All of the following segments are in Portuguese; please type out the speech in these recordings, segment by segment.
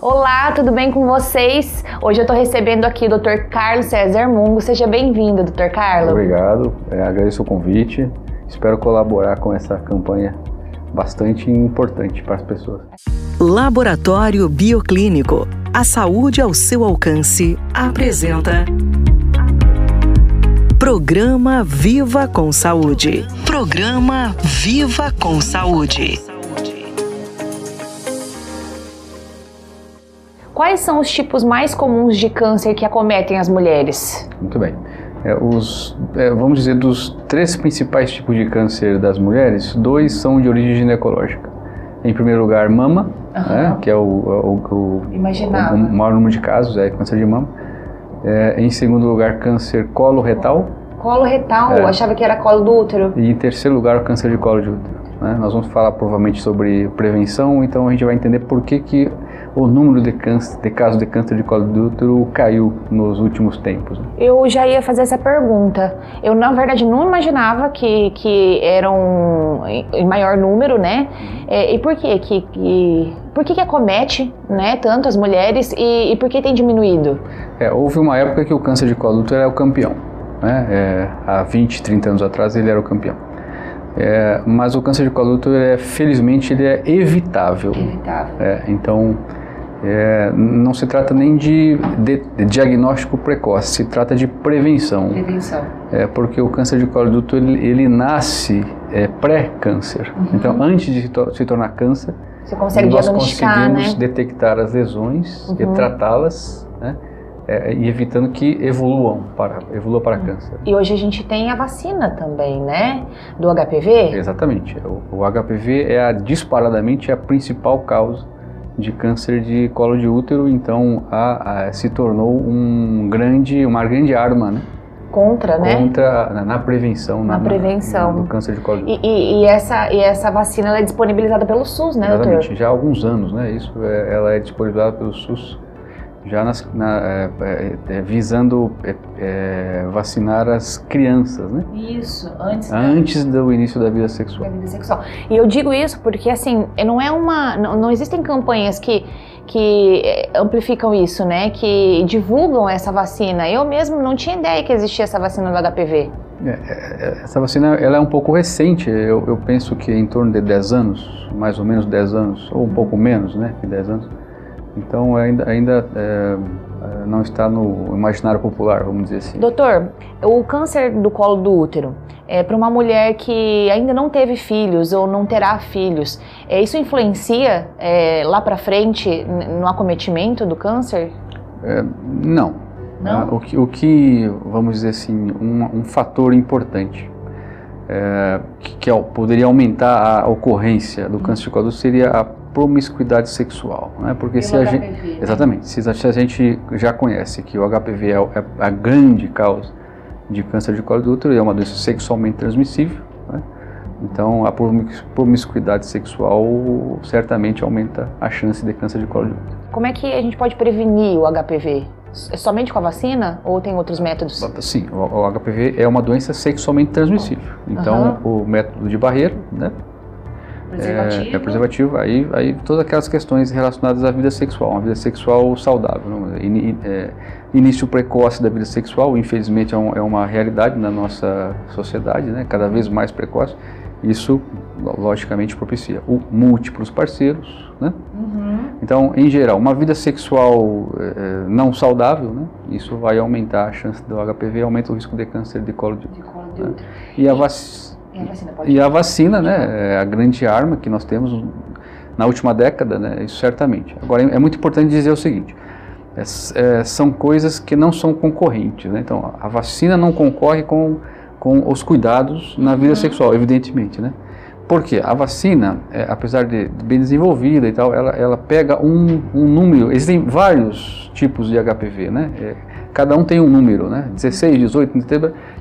Olá, tudo bem com vocês? Hoje eu estou recebendo aqui o Dr. Carlos César Mungo. Seja bem-vindo, Dr. Carlos. Obrigado, é, agradeço o convite. Espero colaborar com essa campanha bastante importante para as pessoas. Laboratório Bioclínico. A saúde ao seu alcance apresenta. Programa Viva com Saúde. Programa Viva com Saúde. Quais são os tipos mais comuns de câncer que acometem as mulheres? Muito bem. É, os, é, vamos dizer, dos três principais tipos de câncer das mulheres, dois são de origem ginecológica. Em primeiro lugar, mama, uhum. né, que é o, o, o, o, maior número de casos, é câncer de mama. É, em segundo lugar, câncer colo-retal. Colo retal, é. achava que era colo do útero. E em terceiro lugar, o câncer de colo de útero. Né? Nós vamos falar provavelmente sobre prevenção, então a gente vai entender por que, que o número de, câncer, de casos de câncer de colo do útero caiu nos últimos tempos. Né? Eu já ia fazer essa pergunta. Eu, na verdade, não imaginava que, que eram em maior número, né? Uhum. É, e por que que, que por que, que acomete né, tanto as mulheres e, e por que tem diminuído? É, houve uma época que o câncer de colo do útero era o campeão. Né? É, há 20, 30 anos atrás ele era o campeão. É, mas o câncer de colo do útero, é, felizmente, ele é evitável. Evitável. É, então, é, não se trata nem de, de, de, diagnóstico precoce, se trata de prevenção. Prevenção. É, porque o câncer de colo do útero, ele, ele nasce é, pré-câncer. Uhum. Então, antes de se, to se tornar câncer, Você consegue nós conseguimos né? detectar as lesões uhum. e tratá-las, né? É, e evitando que evoluam para, evolua para câncer. E hoje a gente tem a vacina também, né? Do HPV? Exatamente. O, o HPV é a, disparadamente a principal causa de câncer de colo de útero, então a, a, se tornou um grande, uma grande arma, né? Contra, né? Contra, na, na prevenção. Na, na prevenção. do câncer de colo de útero. E, e, e, essa, e essa vacina é disponibilizada pelo SUS, né, Exatamente, doutor? já há alguns anos, né? Isso, é, ela é disponibilizada pelo SUS já nas, na, é, é, é visando é, é, vacinar as crianças, né? Isso, antes, antes do início da vida sexual. Da vida sexual. E eu digo isso porque assim, não é uma, não, não existem campanhas que que amplificam isso, né? Que divulgam essa vacina. Eu mesmo não tinha ideia que existia essa vacina do HPV. É, essa vacina ela é um pouco recente, eu, eu penso que em torno de 10 anos, mais ou menos 10 anos, ou um pouco menos, né, que 10 anos. Então ainda, ainda é, é, não está no imaginário popular, vamos dizer assim. Doutor, o câncer do colo do útero, é, para uma mulher que ainda não teve filhos ou não terá filhos, é, isso influencia é, lá para frente no acometimento do câncer? É, não. Não? Ah, o, que, o que, vamos dizer assim, um, um fator importante é, que, que, poderia aumentar a ocorrência do câncer de colo seria a promiscuidade sexual, né? Porque se a HPV, gente, né? exatamente, se a gente já conhece que o HPV é, é a grande causa de câncer de colo do útero, é uma doença sexualmente transmissível, né? Então a promiscuidade sexual certamente aumenta a chance de câncer de colo de útero. Como é que a gente pode prevenir o HPV? É somente com a vacina ou tem outros métodos? Sim, o, HPV é uma doença sexualmente transmissível. Então, uhum. o método de barreira, né, Preservativo. É, é preservativo, aí, aí todas aquelas questões relacionadas à vida sexual, uma vida sexual saudável. In, é, início precoce da vida sexual, infelizmente, é, um, é, uma realidade na nossa sociedade, né? cada vez mais precoce. Isso, logicamente, propicia o múltiplos parceiros, né? Uhum. Então, em geral, uma vida sexual é, não saudável, né? Isso vai aumentar a chance do HPV, aumenta o risco de câncer de colo de, de né? E a vacina e a vacina, e a vacina né, é a grande arma que nós temos na última década, né, isso certamente. Agora, é muito importante dizer o seguinte, é, é, são coisas que não são concorrentes. Né? Então, a vacina não concorre com, com os cuidados na vida uhum. sexual, evidentemente. Né? Por quê? A vacina, é, apesar de bem desenvolvida e tal, ela, ela pega um, um número, existem vários tipos de HPV, né? É, cada um tem um número, né? 16, 18,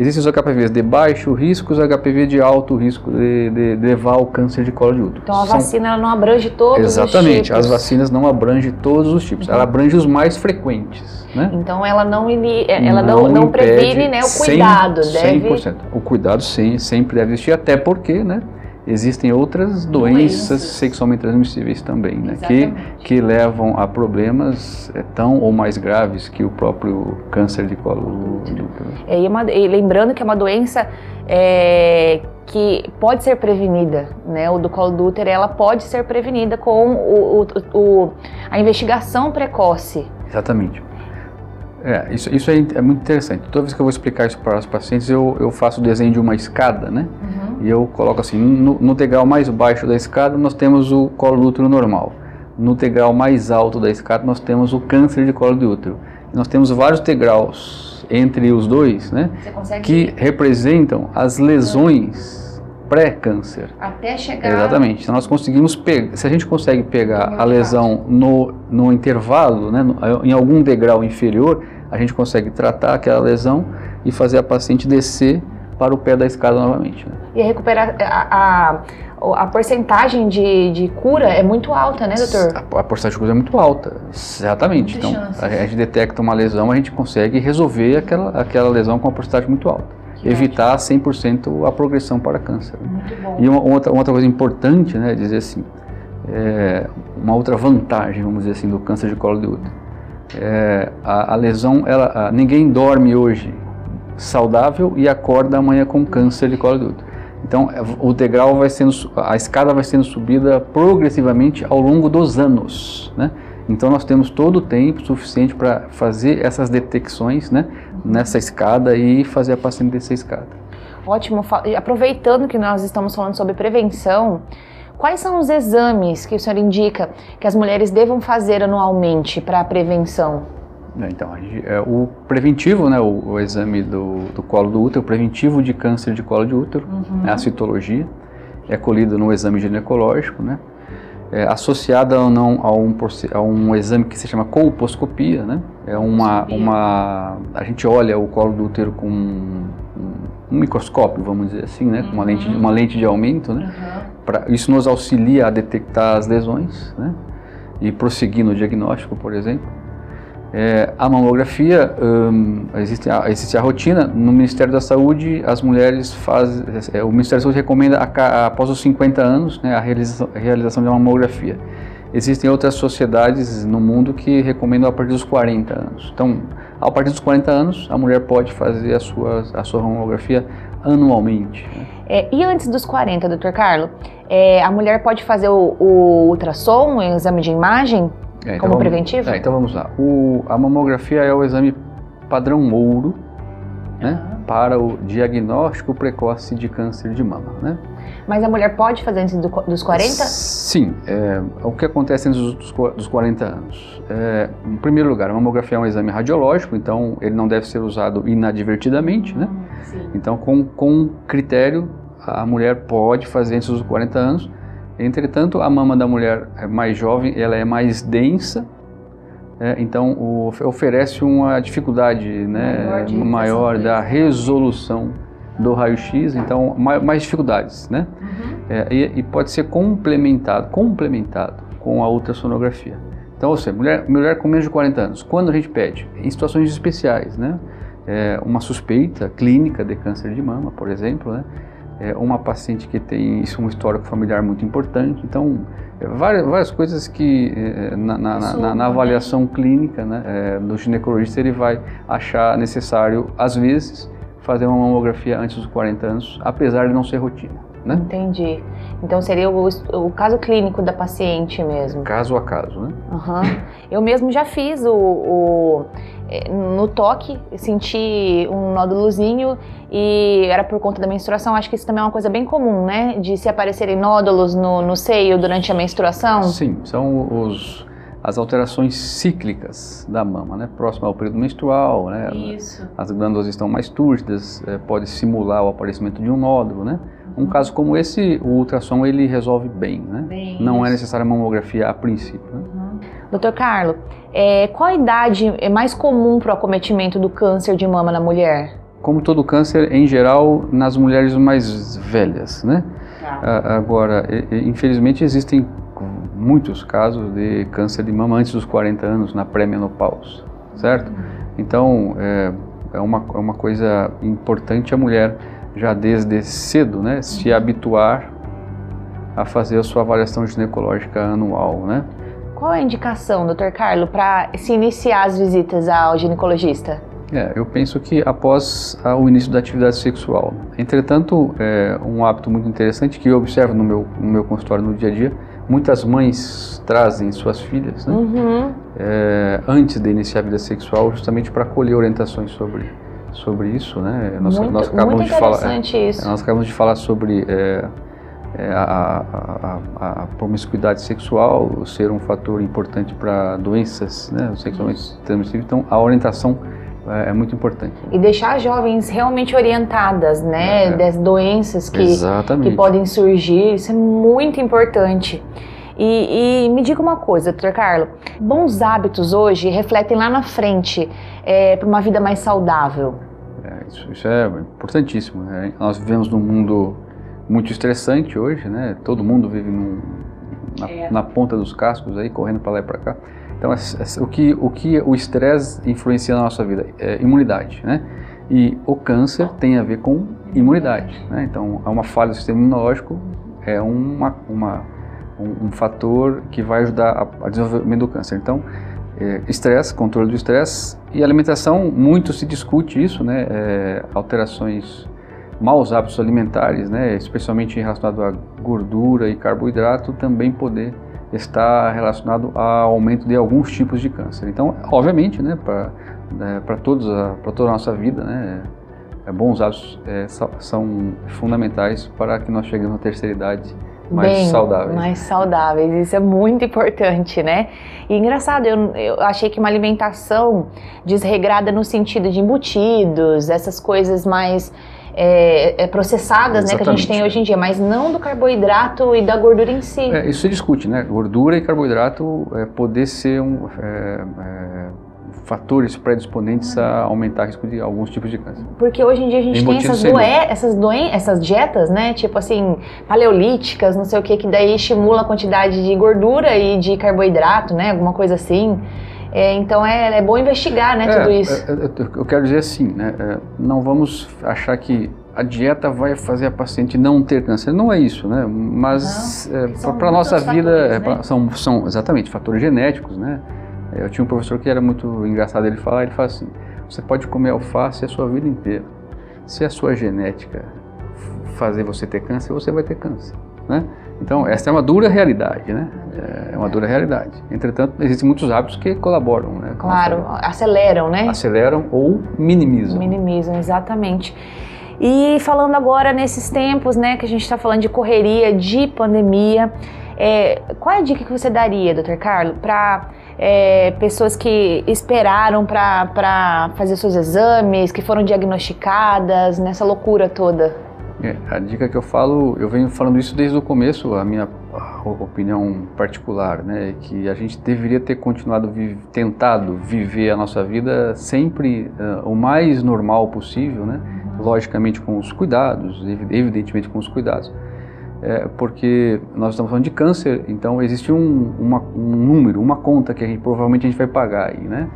existem os HPVs de baixo risco, os HPV de alto risco de, de, de levar ao câncer de colo de útero. Então a São... vacina não abrange todos Exatamente, os tipos. as vacinas não abrangem todos os tipos, uhum. ela abrange os mais frequentes. Né? Então ela não, ela não, não, não previne né, o cuidado, 100%, deve... 100%. O cuidado sim, sempre deve existir, até porque, né? Existem outras doenças, doenças. sexualmente transmissíveis também, né? Que, que levam a problemas é, tão ou mais graves que o próprio câncer de colo do útero. É, e, uma, e lembrando que é uma doença é, que pode ser prevenida, né? O do colo do útero, ela pode ser prevenida com o, o, o a investigação precoce. Exatamente. É, isso, isso é, é, muito interessante. Toda vez que eu vou explicar isso para os pacientes, eu, eu faço o desenho de uma escada, né? Uhum. E eu coloco assim, no, no, degrau mais baixo da escada nós temos o colo do útero normal. No degrau mais alto da escada nós temos o câncer de colo de útero. nós temos vários degraus entre os dois, né? Que representam as lesões pré-câncer. Até chegar. Exatamente. Então nós conseguimos pegar, se a gente consegue pegar a lesão no, no intervalo, né, no, em algum degrau inferior, a gente consegue tratar aquela lesão e fazer a paciente descer para o pé da escada novamente. Né? E recuperar a, a, a porcentagem de, de cura é muito alta, né, doutor? A, a porcentagem de cura é muito alta, exatamente. Muita então, a, a gente detecta uma lesão, a gente consegue resolver aquela, aquela lesão com uma porcentagem muito alta. Evitar ótimo. 100% a progressão para câncer. E uma, outra, uma outra coisa importante, né, dizer assim, é, uma outra vantagem, vamos dizer assim, do câncer de colo de útero. É, a, a, lesão, ela, a, ninguém dorme hoje saudável e acorda amanhã com câncer de colo de útero. Então, é, o degrau vai sendo, a escada vai sendo subida progressivamente ao longo dos anos, né? Então, nós temos todo o tempo suficiente para fazer essas detecções, né, nessa escada e fazer a paciente descer a escada. Ótimo. Aproveitando que nós estamos falando sobre prevenção, quais são os exames que o senhor indica que as mulheres devam fazer anualmente para a prevenção? É, então, é, o preventivo, né, o, o exame do, do, colo do útero, o preventivo de câncer de colo de útero, uhum. é a citologia, é colhido no exame ginecológico, né, é, associada ou não a um, a um exame que se chama colposcopia, né, é uma, uma, a gente olha o colo do útero com um, um microscópio, vamos dizer assim, né, com uma lente, uma lente de aumento, né, uhum. pra, isso nos auxilia a detectar as lesões, né, e prosseguir no diagnóstico, por exemplo. É, a mamografia, hum, existe, a, existe a rotina, no Ministério da Saúde as mulheres fazem, é, o Ministério da Saúde recomenda a, após os 50 anos né, a realização, a realização de uma mamografia. Existem outras sociedades no mundo que recomendam a partir dos 40 anos. Então, a partir dos 40 anos, a mulher pode fazer a sua, a sua mamografia anualmente. Né? É, e antes dos 40, doutor Carlos, é, a mulher pode fazer o, o ultrassom, o exame de imagem? É, então Como vamos, preventivo? É, então vamos lá. O, a mamografia é o exame padrão ouro né, uhum. para o diagnóstico precoce de câncer de mama. Né? Mas a mulher pode fazer antes do, dos 40? Sim. É, o que acontece antes dos, dos 40 anos? É, em primeiro lugar, a mamografia é um exame radiológico, então ele não deve ser usado inadvertidamente. Né? Sim. Então, com, com critério, a mulher pode fazer antes dos 40 anos Entretanto, a mama da mulher mais jovem ela é mais densa, é, então o, oferece uma dificuldade né, maior, maior da resolução do raio-x, então mais, mais, dificuldades, né? Uhum. É, e, e, pode ser complementado, complementado com a ultrassonografia. Então, ou seja, mulher, mulher com menos de 40 anos, quando a gente pede, em situações especiais, né? É, uma suspeita clínica de câncer de mama, por exemplo, né? É, uma paciente que tem isso, um histórico familiar muito importante. Então, é, várias, várias coisas que é, na, na, na, na, avaliação clínica né, é, do ginecologista ele vai achar necessário, às vezes, fazer uma mamografia antes dos 40 anos, apesar de não ser rotina. Né? Entendi. Então seria o, o, caso clínico da paciente mesmo. Caso a caso, né? Uhum. Eu mesmo já fiz o, o é, no toque, senti um nódulozinho e era por conta da menstruação. Acho que isso também é uma coisa bem comum, né? De se aparecerem nódulos no, no seio durante a menstruação. Sim, são os as alterações cíclicas da mama, né? Próximo ao período menstrual, né? Isso. As glândulas estão mais túrgidas, é, pode simular o aparecimento de um nódulo, né? Um caso como esse, o ultrassom ele resolve bem, né? Bem Não é necessária mamografia a princípio. Né? Uhum. Doutor Carlos, é, qual a idade é mais comum para o acometimento do câncer de mama na mulher? Como todo câncer, em geral, nas mulheres mais velhas, né? Ah. Agora, infelizmente existem muitos casos de câncer de mama antes dos 40 anos, na pré-menopausa, certo? Uhum. Então, é, é, uma, é uma coisa importante a mulher já desde cedo, né, se habituar a fazer a sua avaliação ginecológica anual, né? Qual é a indicação, doutor Carlos, para se iniciar as visitas ao ginecologista? É, eu penso que após o início da atividade sexual. Entretanto, é um hábito muito interessante que eu observo no meu, no meu consultório no dia a dia, muitas mães trazem suas filhas né, uhum. é, antes de iniciar a vida sexual, justamente para colher orientações sobre, sobre isso. Né? Nós, muito, nós acabamos de falar, é, isso. Nós acabamos de falar sobre é, é, a, a, a, promiscuidade sexual ser um fator importante para doenças né, sexualmente transmissíveis. Então, a orientação é, é, muito importante. E deixar as jovens realmente orientadas, né, é. das doenças que, que podem surgir, isso é muito importante. E, e, me diga uma coisa, doutor Carlos, bons hábitos hoje refletem lá na frente é, para uma vida mais saudável? É, isso, isso, é importantíssimo. Né? Nós vivemos num mundo muito estressante hoje, né? Todo mundo vive num, na, é. na ponta dos cascos aí, correndo para lá e para cá. Então, o que o que o estresse influencia na nossa vida é imunidade, né? E o câncer tem a ver com imunidade, né? Então, é uma falha do sistema imunológico é uma, uma um, um fator que vai ajudar a, desenvolvimento do câncer. Então, é, estresse, controle do estresse e alimentação, muito se discute isso, né? É, alterações, maus hábitos alimentares, né? Especialmente relacionado a gordura e carboidrato, também poder está relacionado ao aumento de alguns tipos de câncer. Então, obviamente, né, para né, para todos para toda a nossa vida, né, é, bons hábitos é, são fundamentais para que nós cheguemos à terceira idade mais Bem, saudáveis. Mais saudáveis, isso é muito importante, né? E engraçado, eu, eu achei que uma alimentação desregrada no sentido de embutidos, essas coisas mais é, é, processadas né, que a gente tem hoje em dia, mas não do carboidrato e da gordura em si. É, isso se discute, né? Gordura e carboidrato é, poder ser um, é, é, fatores predisponentes a aumentar o risco de alguns tipos de câncer. Porque hoje em dia a gente tem essas, doen essas, doen essas dietas, né? Tipo assim, paleolíticas, não sei o que, que daí estimula a quantidade de gordura e de carboidrato, né? Alguma coisa assim. É, então é, é, bom investigar, né, tudo é, isso. É, eu quero dizer assim, né, é, não vamos achar que a dieta vai fazer a paciente não ter câncer. Não é isso, né? Mas para a nossa vida fatores, né? são, são exatamente fatores genéticos, né? Eu tinha um professor que era muito engraçado ele falar, ele fala assim: você pode comer alface a sua vida inteira. Se a sua genética fazer você ter câncer, você vai ter câncer, né? Então, essa é uma dura realidade, né? É uma dura realidade. Entretanto, existem muitos hábitos que colaboram, né? Claro, aceleram, né? Aceleram ou minimizam. Minimizam, exatamente. E falando agora nesses tempos, né, que a gente está falando de correria, de pandemia, é, qual é a dica que você daria, doutor Carlos, para é, pessoas que esperaram para fazer seus exames, que foram diagnosticadas, nessa loucura toda? É, a dica que eu falo, eu venho falando isso desde o começo, a minha opinião particular, né, é que a gente deveria ter continuado tentado viver a nossa vida sempre uh, o mais normal possível, né, logicamente com os cuidados, evidentemente com os cuidados, é, porque nós estamos falando de câncer, então existe um, uma, um número, uma conta que a gente, provavelmente a gente vai pagar aí, né?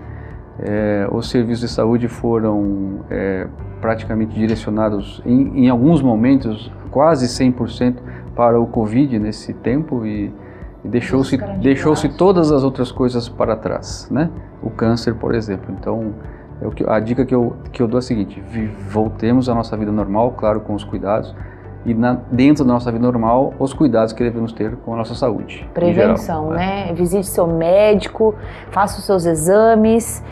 É, os serviços de saúde foram é, praticamente direcionados, em, em, alguns momentos, quase 100% para o Covid nesse tempo e, e deixou-se deixou todas as outras coisas para trás, né? O câncer, por exemplo. Então, eu, a dica que eu, que eu dou é a seguinte: voltemos à nossa vida normal, claro, com os cuidados, e na, dentro da nossa vida normal, os cuidados que devemos ter com a nossa saúde. Prevenção, geral, né? né? Visite seu médico, faça os seus exames.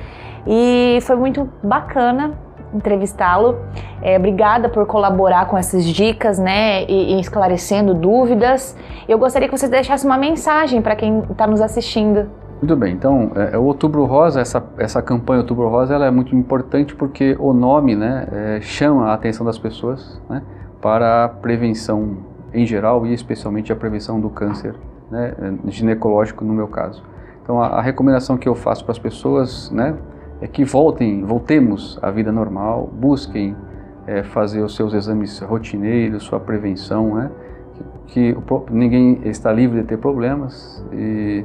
E foi muito bacana entrevistá-lo. É, obrigada por colaborar com essas dicas, né, e, e, esclarecendo dúvidas. Eu gostaria que você deixasse uma mensagem para quem está nos assistindo. Muito bem, então é, o Outubro Rosa, essa, essa campanha Outubro Rosa, ela é muito importante porque o nome, né, é, chama a atenção das pessoas, né, para a prevenção em geral e especialmente a prevenção do câncer né, ginecológico no meu caso. Então a, a recomendação que eu faço para as pessoas, né, é que voltem, voltemos à vida normal, busquem é, fazer os seus exames rotineiros, sua prevenção, né? que, que ninguém está livre de ter problemas, e,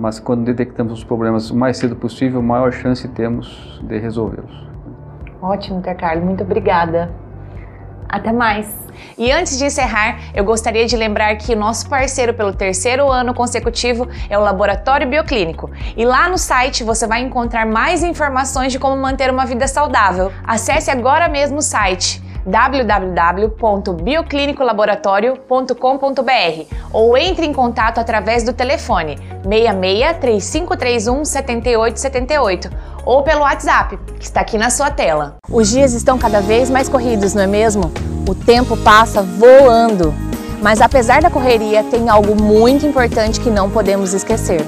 mas quando detectamos os problemas o mais cedo possível, maior chance temos de resolvê-los. Ótimo, Ter Carlos, muito obrigada. Até mais! E antes de encerrar, eu gostaria de lembrar que o nosso parceiro pelo terceiro ano consecutivo é o Laboratório Bioclínico. E lá no site você vai encontrar mais informações de como manter uma vida saudável. Acesse agora mesmo o site www.bioclinicolaboratorio.com.br ou entre em contato através do telefone 66 3531 7878 ou pelo WhatsApp, que está aqui na sua tela. Os dias estão cada vez mais corridos, não é mesmo? O tempo passa voando. Mas apesar da correria, tem algo muito importante que não podemos esquecer,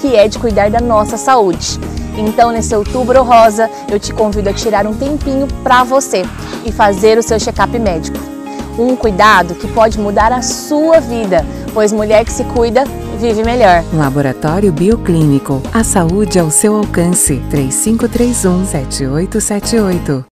que é de cuidar da nossa saúde. Então, nesse outubro rosa, eu te convido a tirar um tempinho para você e fazer o seu check-up médico. Um cuidado que pode mudar a sua vida, pois mulher que se cuida vive melhor. Laboratório Bioclínico. A saúde ao seu alcance. 3531 7878.